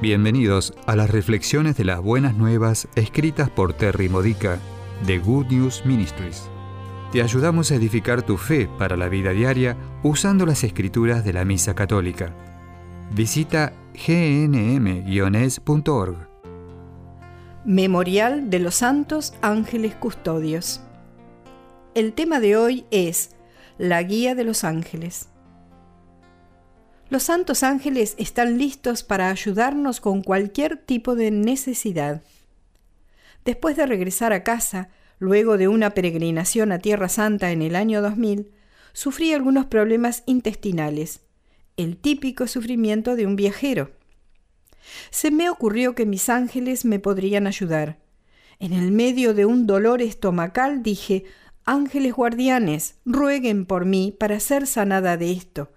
Bienvenidos a las reflexiones de las buenas nuevas escritas por Terry Modica de Good News Ministries. Te ayudamos a edificar tu fe para la vida diaria usando las escrituras de la Misa Católica. Visita gnm-es.org. Memorial de los Santos Ángeles Custodios. El tema de hoy es la guía de los ángeles. Los santos ángeles están listos para ayudarnos con cualquier tipo de necesidad. Después de regresar a casa, luego de una peregrinación a Tierra Santa en el año 2000, sufrí algunos problemas intestinales, el típico sufrimiento de un viajero. Se me ocurrió que mis ángeles me podrían ayudar. En el medio de un dolor estomacal dije, Ángeles guardianes, rueguen por mí para ser sanada de esto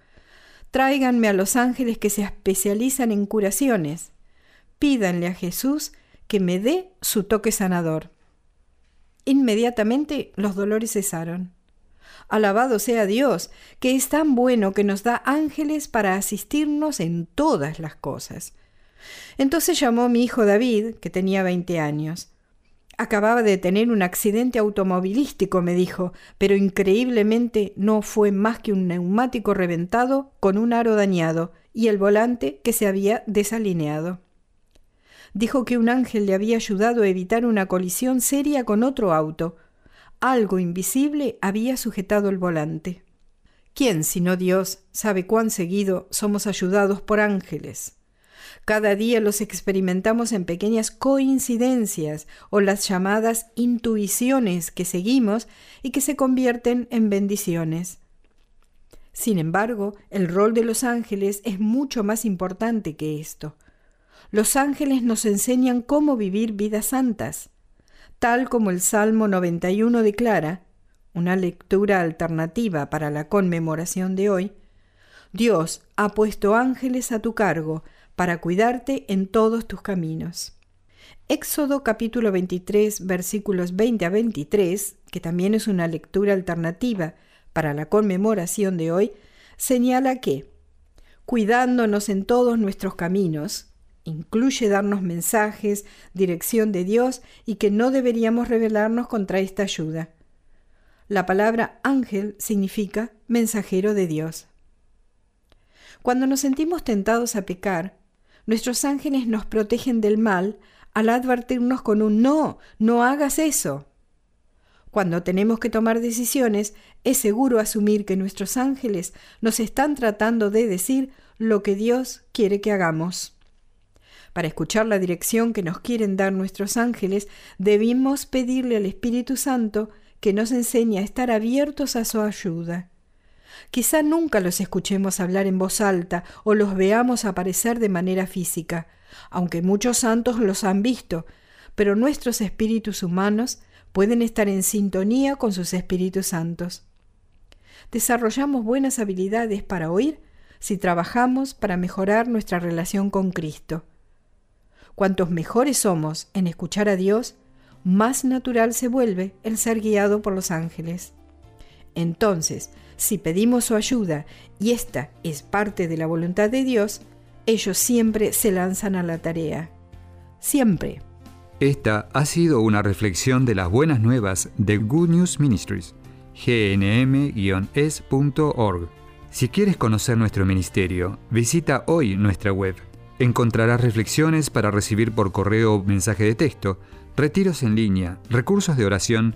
Tráiganme a los ángeles que se especializan en curaciones. Pídanle a Jesús que me dé su toque sanador. Inmediatamente los dolores cesaron. Alabado sea Dios, que es tan bueno que nos da ángeles para asistirnos en todas las cosas. Entonces llamó mi hijo David, que tenía veinte años. Acababa de tener un accidente automovilístico, me dijo, pero increíblemente no fue más que un neumático reventado con un aro dañado y el volante que se había desalineado. Dijo que un ángel le había ayudado a evitar una colisión seria con otro auto. Algo invisible había sujetado el volante. ¿Quién, sino Dios, sabe cuán seguido somos ayudados por ángeles? Cada día los experimentamos en pequeñas coincidencias o las llamadas intuiciones que seguimos y que se convierten en bendiciones. Sin embargo, el rol de los ángeles es mucho más importante que esto. Los ángeles nos enseñan cómo vivir vidas santas, tal como el Salmo 91 declara, una lectura alternativa para la conmemoración de hoy, Dios ha puesto ángeles a tu cargo para cuidarte en todos tus caminos. Éxodo capítulo 23 versículos 20 a 23, que también es una lectura alternativa para la conmemoración de hoy, señala que, cuidándonos en todos nuestros caminos, incluye darnos mensajes, dirección de Dios y que no deberíamos rebelarnos contra esta ayuda. La palabra ángel significa mensajero de Dios. Cuando nos sentimos tentados a pecar, Nuestros ángeles nos protegen del mal al advertirnos con un no, no hagas eso. Cuando tenemos que tomar decisiones, es seguro asumir que nuestros ángeles nos están tratando de decir lo que Dios quiere que hagamos. Para escuchar la dirección que nos quieren dar nuestros ángeles, debemos pedirle al Espíritu Santo que nos enseñe a estar abiertos a su ayuda. Quizá nunca los escuchemos hablar en voz alta o los veamos aparecer de manera física, aunque muchos santos los han visto, pero nuestros espíritus humanos pueden estar en sintonía con sus espíritus santos. Desarrollamos buenas habilidades para oír si trabajamos para mejorar nuestra relación con Cristo. Cuantos mejores somos en escuchar a Dios, más natural se vuelve el ser guiado por los ángeles. Entonces, si pedimos su ayuda y esta es parte de la voluntad de Dios, ellos siempre se lanzan a la tarea. Siempre. Esta ha sido una reflexión de las buenas nuevas de Good News Ministries, gnm-es.org. Si quieres conocer nuestro ministerio, visita hoy nuestra web. Encontrarás reflexiones para recibir por correo o mensaje de texto, retiros en línea, recursos de oración